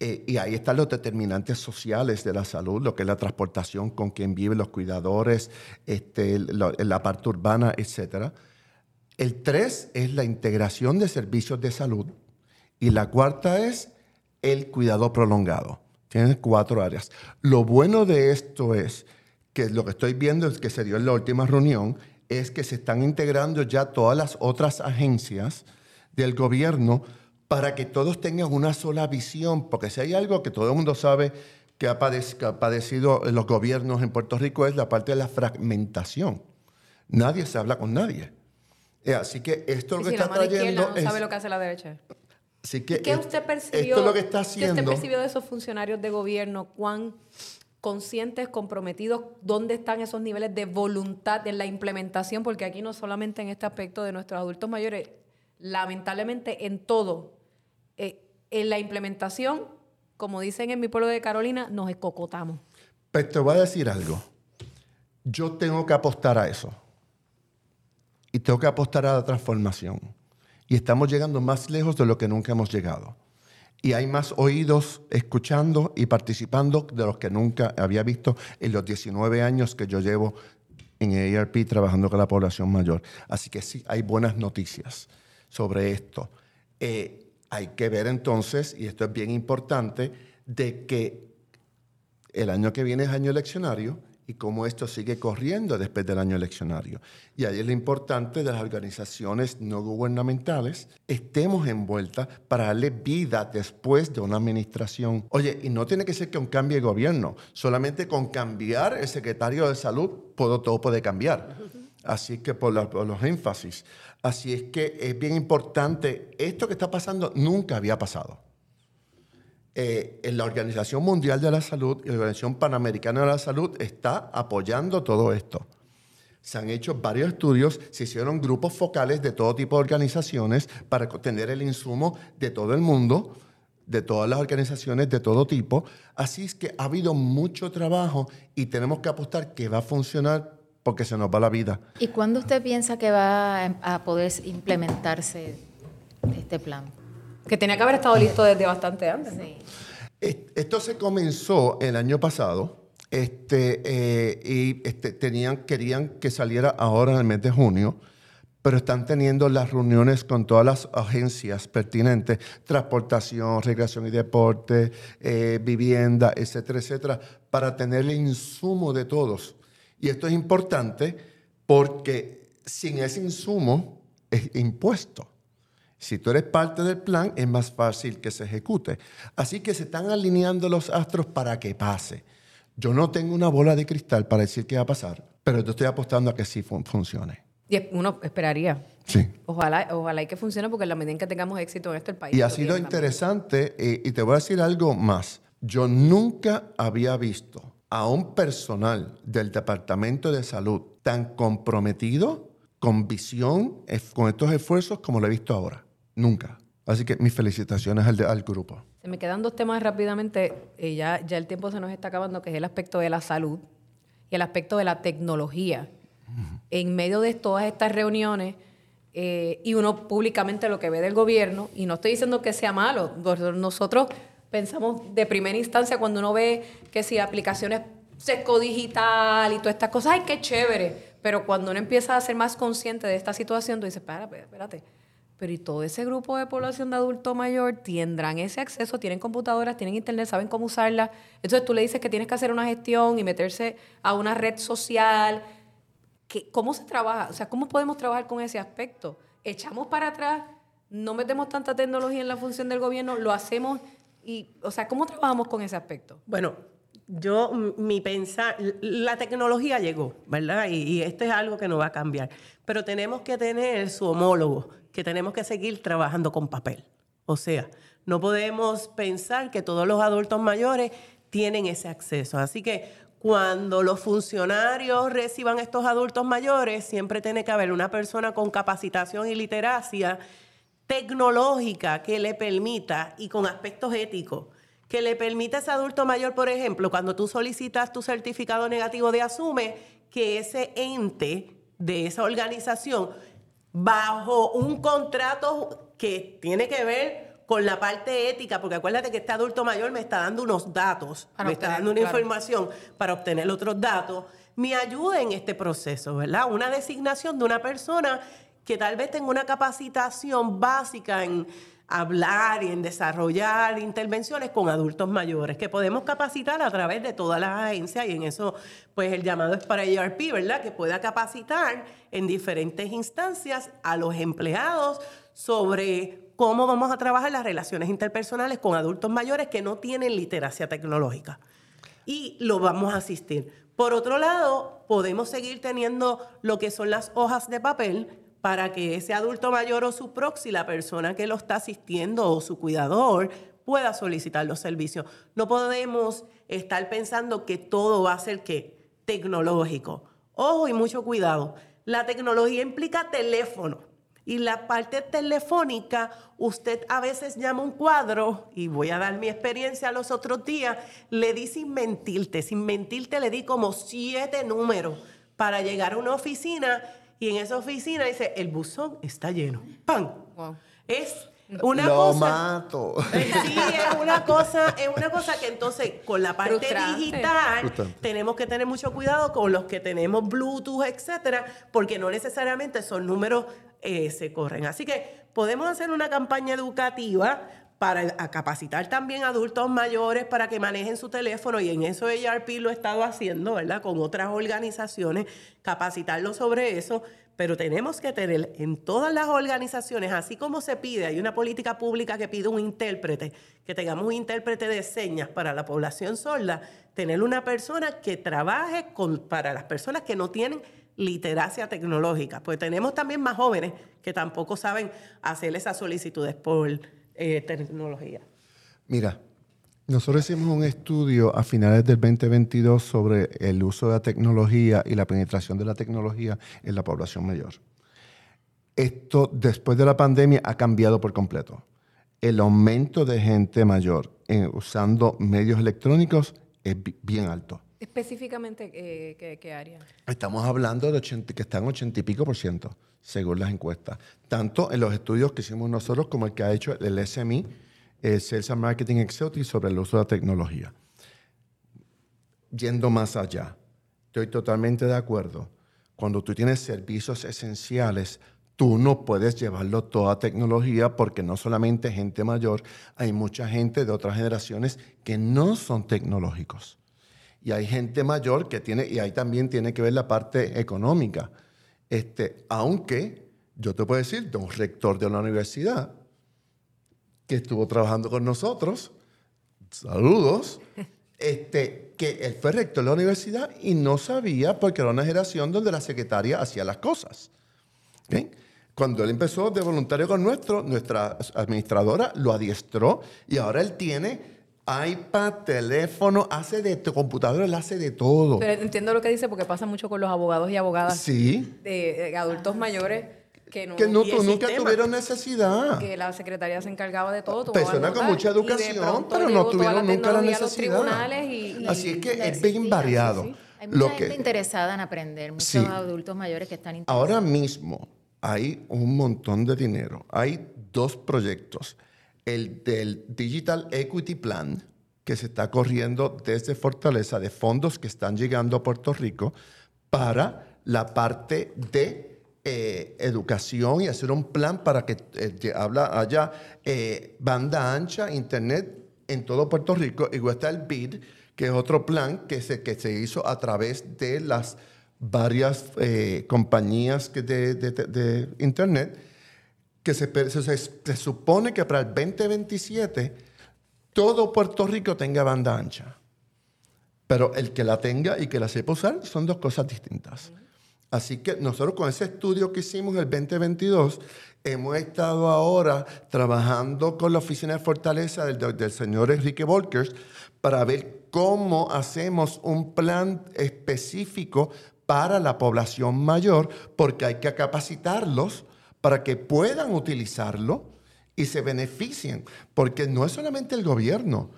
Eh, y ahí están los determinantes sociales de la salud, lo que es la transportación, con quien viven los cuidadores, este, la, la parte urbana, etc. El tres es la integración de servicios de salud. Y la cuarta es el cuidado prolongado. Tiene cuatro áreas. Lo bueno de esto es que lo que estoy viendo es que se dio en la última reunión, es que se están integrando ya todas las otras agencias del gobierno para que todos tengan una sola visión, porque si hay algo que todo el mundo sabe que ha, padecido los gobiernos en Puerto Rico es la parte de la fragmentación. Nadie se habla con nadie. Eh, Así que esto lo que si la está mano trayendo no es... sabe lo que hace la derecha. Así que ¿Qué usted percibió? Esto es lo que está ¿Qué usted percibió de esos funcionarios de gobierno? ¿Cuán conscientes, comprometidos? ¿Dónde están esos niveles de voluntad en la implementación? Porque aquí no solamente en este aspecto de nuestros adultos mayores, lamentablemente en todo, eh, en la implementación, como dicen en mi pueblo de Carolina, nos escocotamos. Pero te voy a decir algo. Yo tengo que apostar a eso. Y tengo que apostar a la transformación. Y estamos llegando más lejos de lo que nunca hemos llegado. Y hay más oídos escuchando y participando de los que nunca había visto en los 19 años que yo llevo en ARP trabajando con la población mayor. Así que sí, hay buenas noticias sobre esto. Eh, hay que ver entonces, y esto es bien importante, de que el año que viene es año eleccionario y cómo esto sigue corriendo después del año eleccionario. Y ahí es lo importante de las organizaciones no gubernamentales, estemos envueltas para darle vida después de una administración. Oye, y no tiene que ser que un cambie de gobierno, solamente con cambiar el secretario de salud, todo, todo puede cambiar. Así que por, la- por los énfasis. Así es que es bien importante, esto que está pasando nunca había pasado eh, en la Organización Mundial de la Salud y la Organización Panamericana de la Salud está apoyando todo esto. Se han hecho varios estudios, se hicieron grupos focales de todo tipo de organizaciones para tener el insumo de todo el mundo, de todas las organizaciones de todo tipo. Así es que ha habido mucho trabajo y tenemos que apostar que va a funcionar porque se nos va la vida. ¿Y cuándo usted piensa que va a- poder implementarse este plan? Que tenía que haber estado listo desde bastante antes. Esto se comenzó el año pasado este, eh, y este, tenían, querían que saliera ahora en el mes de junio, pero están teniendo las reuniones con todas las agencias pertinentes, transportación, recreación y deporte, eh, vivienda, etcétera, etcétera, para tener el insumo de todos. Y esto es importante porque sin ese insumo es impuesto. Si tú eres parte del plan, es más fácil que se ejecute. Así que se están alineando los astros para que pase. Yo no tengo una bola de cristal para decir qué va a pasar, pero yo estoy apostando a que sí fun- funcione. Y uno esperaría. Sí. Ojalá, ojalá y que funcione porque en la medida en que tengamos éxito en esto, el país. Y ha sido interesante, eh, y te voy a decir algo más. Yo nunca había visto a un personal del Departamento de Salud tan comprometido, con visión, con estos esfuerzos como lo he visto ahora. Nunca. Así que mis felicitaciones al, de- al grupo. Se me quedan dos temas rápidamente. eh, ya, ya el tiempo se nos está acabando, que es el aspecto de la salud y el aspecto de la tecnología. En medio de todas estas reuniones, eh, y uno públicamente lo que ve del gobierno, y no estoy diciendo que sea malo, nosotros pensamos de primera instancia cuando uno ve que si aplicaciones sesco digital y todas estas cosas, ¡ay, qué chévere! Pero cuando uno empieza a ser más consciente de esta situación, tú dices, espérate, espérate, pero y todo ese grupo de población de adulto mayor tendrán ese acceso, tienen computadoras, tienen internet, saben cómo usarla. Entonces tú le dices que tienes que hacer una gestión y meterse a una red social. ¿Qué- ¿Cómo se trabaja? O sea, ¿cómo podemos trabajar con ese aspecto? Echamos para atrás, no metemos tanta tecnología en la función del gobierno, lo hacemos y, o sea, ¿cómo trabajamos con ese aspecto? Bueno, yo, mi pensar, la tecnología llegó, ¿verdad? Y, y esto es algo que no va a cambiar. Pero tenemos que tener su homólogo, que tenemos que seguir trabajando con papel. O sea, no podemos pensar que todos los adultos mayores tienen ese acceso. Así que cuando los funcionarios reciban estos adultos mayores, siempre tiene que haber una persona con capacitación y literacia tecnológica que le permita y con aspectos éticos que le permita a ese adulto mayor, por ejemplo, cuando tú solicitas tu certificado negativo de asume, que ese ente de esa organización, bajo un contrato que tiene que ver con la parte ética, porque acuérdate que este adulto mayor me está dando unos datos, Para me está dando una claro. información para obtener otros datos, me ayuda en este proceso, ¿verdad? Una designación de una persona que tal vez tenga una capacitación básica en hablar y en desarrollar intervenciones con adultos mayores, que podemos capacitar a través de todas las agencias y en eso, pues el llamado es para ERP, ¿verdad? Que pueda capacitar en diferentes instancias a los empleados sobre cómo vamos a trabajar las relaciones interpersonales con adultos mayores que no tienen literacia tecnológica y lo vamos a asistir. Por otro lado, podemos seguir teniendo lo que son las hojas de papel para que ese adulto mayor o su proxy, la persona que lo está asistiendo o su cuidador, pueda solicitar los servicios. No podemos estar pensando que todo va a ser ¿qué? tecnológico. Ojo y mucho cuidado. La tecnología implica teléfono. Y la parte telefónica, usted a veces llama un cuadro, y voy a dar mi experiencia los otros días, le di sin mentirte, sin mentirte le di como siete números para llegar a una oficina y en esa oficina dice, el buzón está lleno. ¡Pam! Wow. Es una Lo cosa... mato. [laughs] Eh, Sí, es una cosa, es una cosa que entonces con la parte Frustrante. digital Frustrante. tenemos que tener mucho cuidado con los que tenemos Bluetooth, etcétera, porque no necesariamente esos números eh, se corren. Así que podemos hacer una campaña educativa para capacitar también adultos mayores para que manejen su teléfono y en eso ERP lo he estado haciendo, ¿verdad? Con otras organizaciones, capacitarlos sobre eso, pero tenemos que tener en todas las organizaciones, así como se pide, hay una política pública que pide un intérprete, que tengamos un intérprete de señas para la población sorda, tener una persona que trabaje con, para las personas que no tienen literacia tecnológica, pues tenemos también más jóvenes que tampoco saben hacer esas solicitudes por eh, tecnología. Mira, nosotros hicimos un estudio a finales del 2022 sobre el uso de la tecnología y la penetración de la tecnología en la población mayor. Esto, después de la pandemia, ha cambiado por completo. El aumento de gente mayor en- usando medios electrónicos es bi- bien alto. Específicamente, eh, ¿qué, área? Estamos hablando de 80, que están 80 y pico por ciento, según las encuestas. Tanto en los estudios que hicimos nosotros como el que ha hecho el SMI, el Sales and Marketing Executive, sobre el uso de la tecnología. Yendo más allá, estoy totalmente de acuerdo. Cuando tú tienes servicios esenciales, tú no puedes llevarlo toda tecnología porque no solamente gente mayor, hay mucha gente de otras generaciones que no son tecnológicos. Y hay gente mayor que tiene, y ahí también tiene que ver la parte económica. Este, aunque yo te puedo decir de un rector de una universidad que estuvo trabajando con nosotros, saludos, [laughs] este, que él fue rector de la universidad y no sabía porque era una generación donde la secretaria hacía las cosas. ¿ok? Cuando él empezó de voluntario con nuestro, nuestra administradora lo adiestró y ahora él tiene iPad, teléfono, hace de tu computadora, él hace de todo. Pero entiendo lo que dice porque pasa mucho con los abogados y abogadas Sí. de, de adultos mayores que no, Que no, el nunca sistema. tuvieron necesidad. que la secretaría se encargaba de todo. Personas con mucha educación, pronto pero no tuvieron nunca la necesidad. tribunales y- y- Así es que es bien variado. sí, sí. Hay mucha Lo gente que, interesada en aprender, muchos Sí. adultos mayores que están interesados. ahora mismo hay un montón de dinero. Hay dos proyectos. El del Digital Equity Plan, que se está corriendo desde Fortaleza, de fondos que están llegando a Puerto Rico para la parte de eh, educación y hacer un plan para que eh, habla haya eh, banda ancha, internet en todo Puerto Rico. Igual está el BID, que es otro plan que se, que se hizo a través de las varias eh, compañías de- de internet, que se, se- se supone que para el 2027 todo Puerto Rico tenga banda ancha. Pero el que la tenga y que la sepa usar son dos cosas distintas. Así que nosotros con ese estudio que hicimos el 2022, hemos estado ahora trabajando con la oficina de Fortaleza del, del señor Enrique Volkers para ver cómo hacemos un plan específico para la población mayor, porque hay que capacitarlos para que puedan utilizarlo y se beneficien, porque no es solamente el gobierno,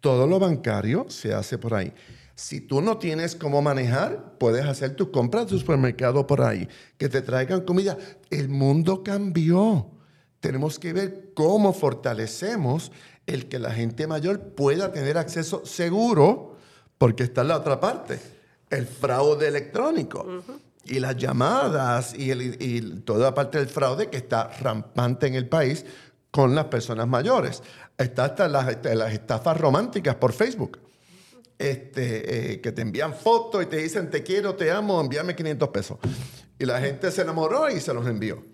todo lo bancario se hace por ahí. Si tú no tienes cómo manejar, puedes hacer tus compras de supermercado por ahí, que te traigan comida. El mundo cambió. Tenemos que ver cómo fortalecemos el que la gente mayor pueda tener acceso seguro, porque está en la otra parte, el fraude electrónico. Y las llamadas y, el- y toda la parte del fraude que está rampante en el país con las personas mayores. Está hasta las, las estafas románticas por Facebook. Este, eh, que te envían fotos y te dicen te quiero, te amo, envíame 500 pesos. Y la gente se enamoró y se los envió.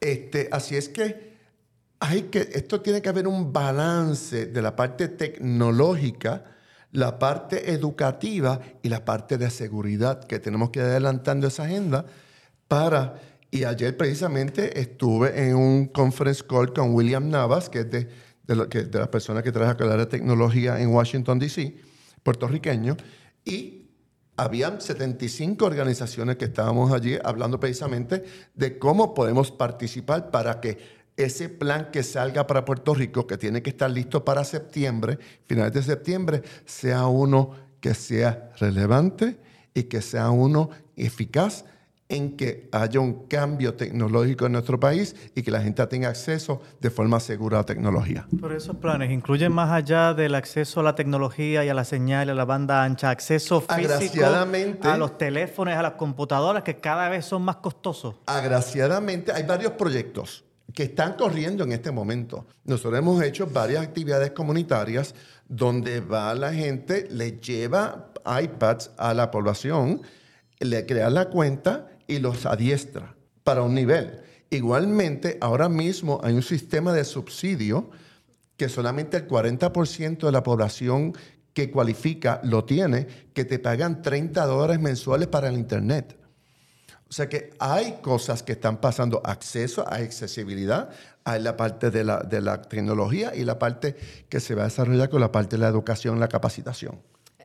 Este, así es que hay que, esto tiene que haber un balance de la parte tecnológica, la parte educativa y la parte de seguridad que tenemos que ir adelantando esa agenda para... Y ayer precisamente estuve en un conference call con William Navas, que es de, de, que, de las personas que trabajan con de tecnología en Washington, D.C., puertorriqueño, y habían 75 organizaciones que estábamos allí hablando precisamente de cómo podemos participar para que ese plan que salga para Puerto Rico, que tiene que estar listo para septiembre, finales de septiembre, sea uno que sea relevante y que sea uno eficaz en que haya un cambio tecnológico en nuestro país y que la gente tenga acceso de forma segura a la tecnología. Pero esos planes incluyen más allá del acceso a la tecnología y a la señal, a la banda ancha, acceso físico a los teléfonos, a las computadoras que cada vez son más costosos. Agraciadamente, hay varios proyectos que están corriendo en este momento. Nosotros hemos hecho varias actividades comunitarias donde va la gente, le lleva iPads a la población, le crea la cuenta y los adiestra para un nivel. Igualmente, ahora mismo hay un sistema de subsidio que solamente el 40% de la población que cualifica lo tiene, que te pagan 30 dólares mensuales para el Internet. O sea que hay cosas que están pasando, acceso a accesibilidad, hay la parte de la, de la tecnología y la parte que se va a desarrollar con la parte de la educación, la capacitación.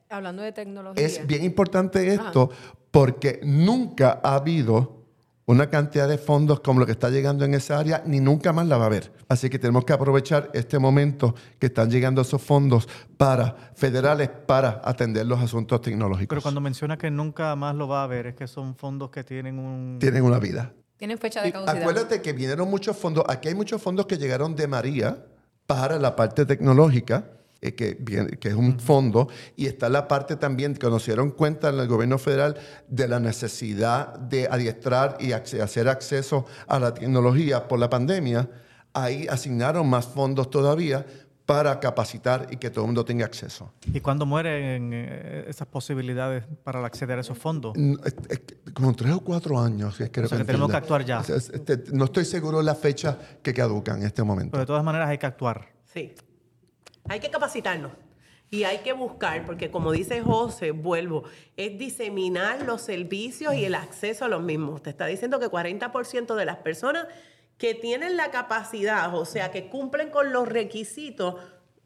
Hablando de tecnología. Es bien importante esto porque nunca ha habido una cantidad de fondos como lo que está llegando en esa área, ni nunca más la va a haber. Así que tenemos que aprovechar este momento que están llegando esos fondos para federales para atender los asuntos tecnológicos. Pero cuando menciona que nunca más lo va a haber, es que son fondos que tienen un... Tienen una vida. Tienen fecha de Y caducidad. acuérdate que vinieron muchos fondos. Aquí hay muchos fondos que llegaron de María para la parte tecnológica, eh, que, es un fondo, y está la parte también que nos dieron cuenta en el gobierno federal de la necesidad de adiestrar y hacer acceso a la tecnología por la pandemia. Ahí asignaron más fondos todavía para capacitar y que todo el mundo tenga acceso. ¿Y cuándo mueren eh, esas posibilidades para acceder a esos fondos? Mm, Como tres o cuatro años. es creo O sea, que tenemos que actuar ya. Es- es- este, no estoy seguro de la fecha que caducan en este momento. Pero de todas maneras hay que actuar. Sí. Hay que capacitarnos. Y hay que buscar, porque como dice José, vuelvo, es diseminar los servicios y el acceso a los mismos. Te está diciendo que 40% de las personas que tienen la capacidad, o sea, que cumplen con los requisitos,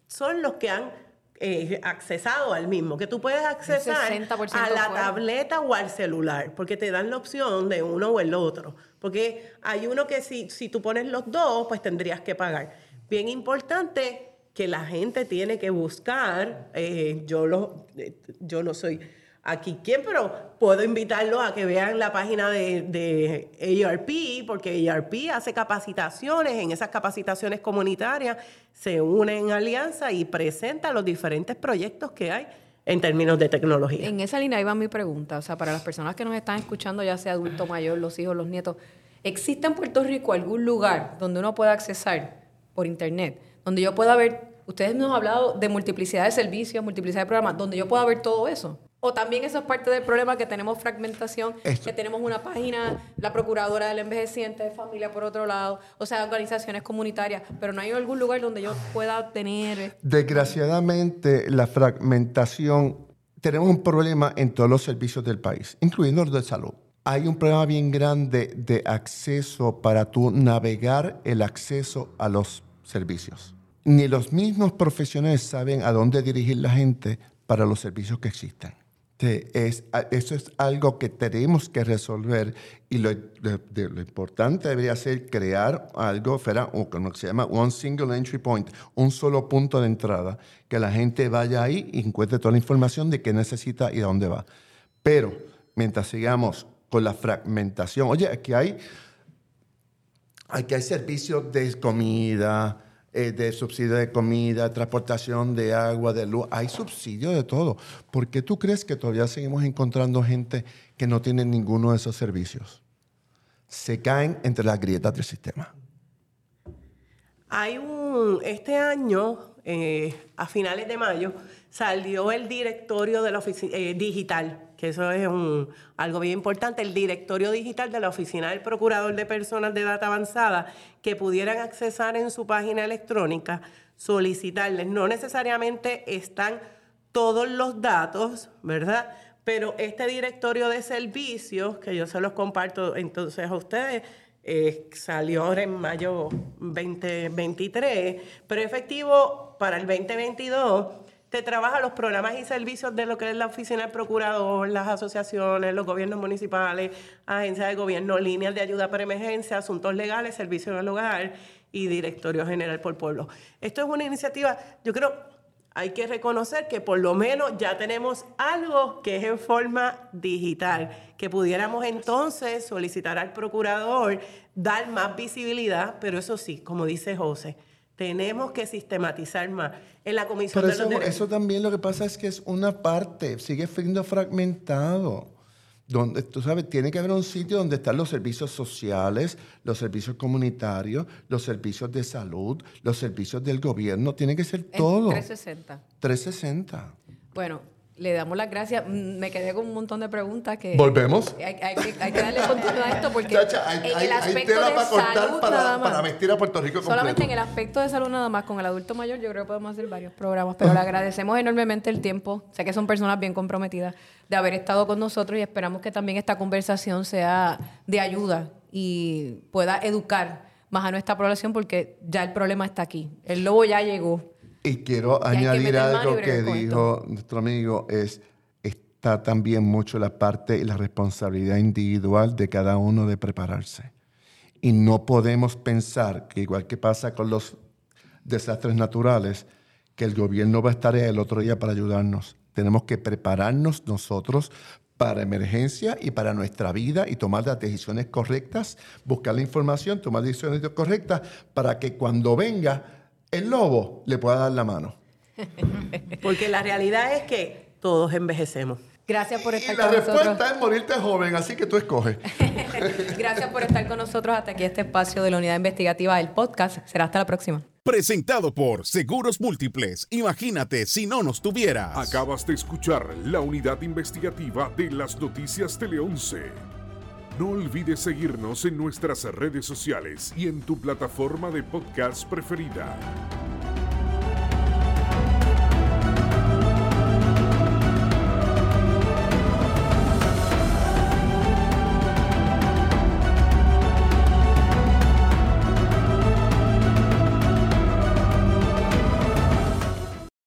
son los que han eh, accesado al mismo, que tú puedes accesar 60% a la fuera. tableta o al celular, porque te dan la opción de uno o el otro. Porque hay uno que si, si tú pones los dos, pues tendrías que pagar. Bien importante que la gente tiene que buscar, eh, yo, lo, eh, yo no soy aquí quien, pero puedo invitarlos a que vean la página de, de ARP, porque ARP hace capacitaciones, en esas capacitaciones comunitarias se une en alianza y presenta los diferentes proyectos que hay en términos de tecnología. En esa línea iba mi pregunta. O sea, para las personas que nos están escuchando, ya sea adulto mayor, los hijos, los nietos, ¿existe en Puerto Rico algún lugar donde uno pueda accesar por internet? Donde yo pueda ver, ustedes nos han hablado de multiplicidad de servicios, multiplicidad de programas, donde yo pueda ver todo eso. O también eso es parte del problema que tenemos fragmentación, Esto- que tenemos una página, la Procuradora del Envejeciente de Familia por otro lado, o sea, organizaciones comunitarias, pero no hay algún lugar donde yo pueda tener... Desgraciadamente, la fragmentación, tenemos un problema en todos los servicios del país, incluyendo los de salud. Hay un problema bien grande de acceso para tú navegar el acceso a los servicios. Ni los mismos profesionales saben a dónde dirigir la gente para los servicios que existen. Eso es algo que tenemos que resolver y lo, importante debería ser crear algo, fuera, o como se llama One Single Entry Point, un solo punto de entrada, que la gente vaya ahí y encuentre toda la información de qué necesita y a dónde va. Pero mientras sigamos con la fragmentación, oye, aquí hay, aquí hay servicios de comida, eh, de subsidio de comida, transportación de agua, de luz, hay subsidio de todo. ¿Por qué tú crees que todavía seguimos encontrando gente que no tiene ninguno de esos servicios? Se caen entre las grietas del sistema. Hay un, este año, eh, a finales de mayo, salió el directorio de la oficina digital, que eso es un, algo bien importante, el directorio digital de la Oficina del Procurador de Personas de Edad Avanzada, que pudieran accesar en su página electrónica, solicitarles. No necesariamente están todos los datos, ¿verdad? Pero este directorio de servicios, que yo se los comparto entonces a ustedes, eh, salió ahora en mayo 2023, pero efectivo para el 2022 trabaja los programas y servicios de lo que es la oficina del procurador, las asociaciones, los gobiernos municipales, agencias de gobierno, líneas de ayuda para emergencia, asuntos legales, servicios el hogar y directorio general por pueblo. Esto es una iniciativa, yo creo, hay que reconocer que por lo menos ya tenemos algo que es en forma digital, que pudiéramos entonces solicitar al procurador dar más visibilidad, pero eso sí, como dice José, tenemos que sistematizar más. En la Comisión Pero de eso, los Derechos eso también lo que pasa es que es una parte, sigue siendo fragmentado. Donde, tú sabes, tiene que haber un sitio donde están los servicios sociales, los servicios comunitarios, los servicios de salud, los servicios del gobierno. Tiene que ser en todo. 360. 360. Bueno, le damos las gracias. Mm, Me quedé con un montón de preguntas que... ¿Volvemos? Hay, hay que, hay que darle continuidad a esto porque Chacha, hay, en el aspecto tela de para cortar salud para, nada más. para vestir a Puerto Rico completo. Solamente en el aspecto de salud nada más, con el adulto mayor yo creo que podemos hacer varios programas, pero le agradecemos enormemente el tiempo. Sé que son personas bien comprometidas de haber estado con nosotros y esperamos que también esta conversación sea de ayuda y pueda educar más a nuestra población porque ya el problema está aquí. El lobo ya llegó. Y quiero añadir algo que dijo nuestro amigo, es está también mucho la parte y la responsabilidad individual de cada uno de prepararse. Y no podemos pensar que igual que pasa con los desastres naturales, que el gobierno va a estar el otro día para ayudarnos. Tenemos que prepararnos nosotros para emergencia y para nuestra vida y tomar las decisiones correctas, buscar la información, tomar decisiones correctas para que cuando venga el lobo le pueda dar la mano. [laughs] Porque la realidad es que todos envejecemos. Gracias por Y estar la con nosotros. respuesta es morirte joven, así que tú escoges. [laughs] Gracias por estar con nosotros hasta aquí este espacio de la unidad investigativa del podcast. Será hasta la próxima. Presentado por Seguros Múltiples. Imagínate si no nos tuvieras. Acabas de escuchar la unidad investigativa de las noticias Tele 11. No olvides seguirnos en nuestras redes sociales y en tu plataforma de podcast preferida.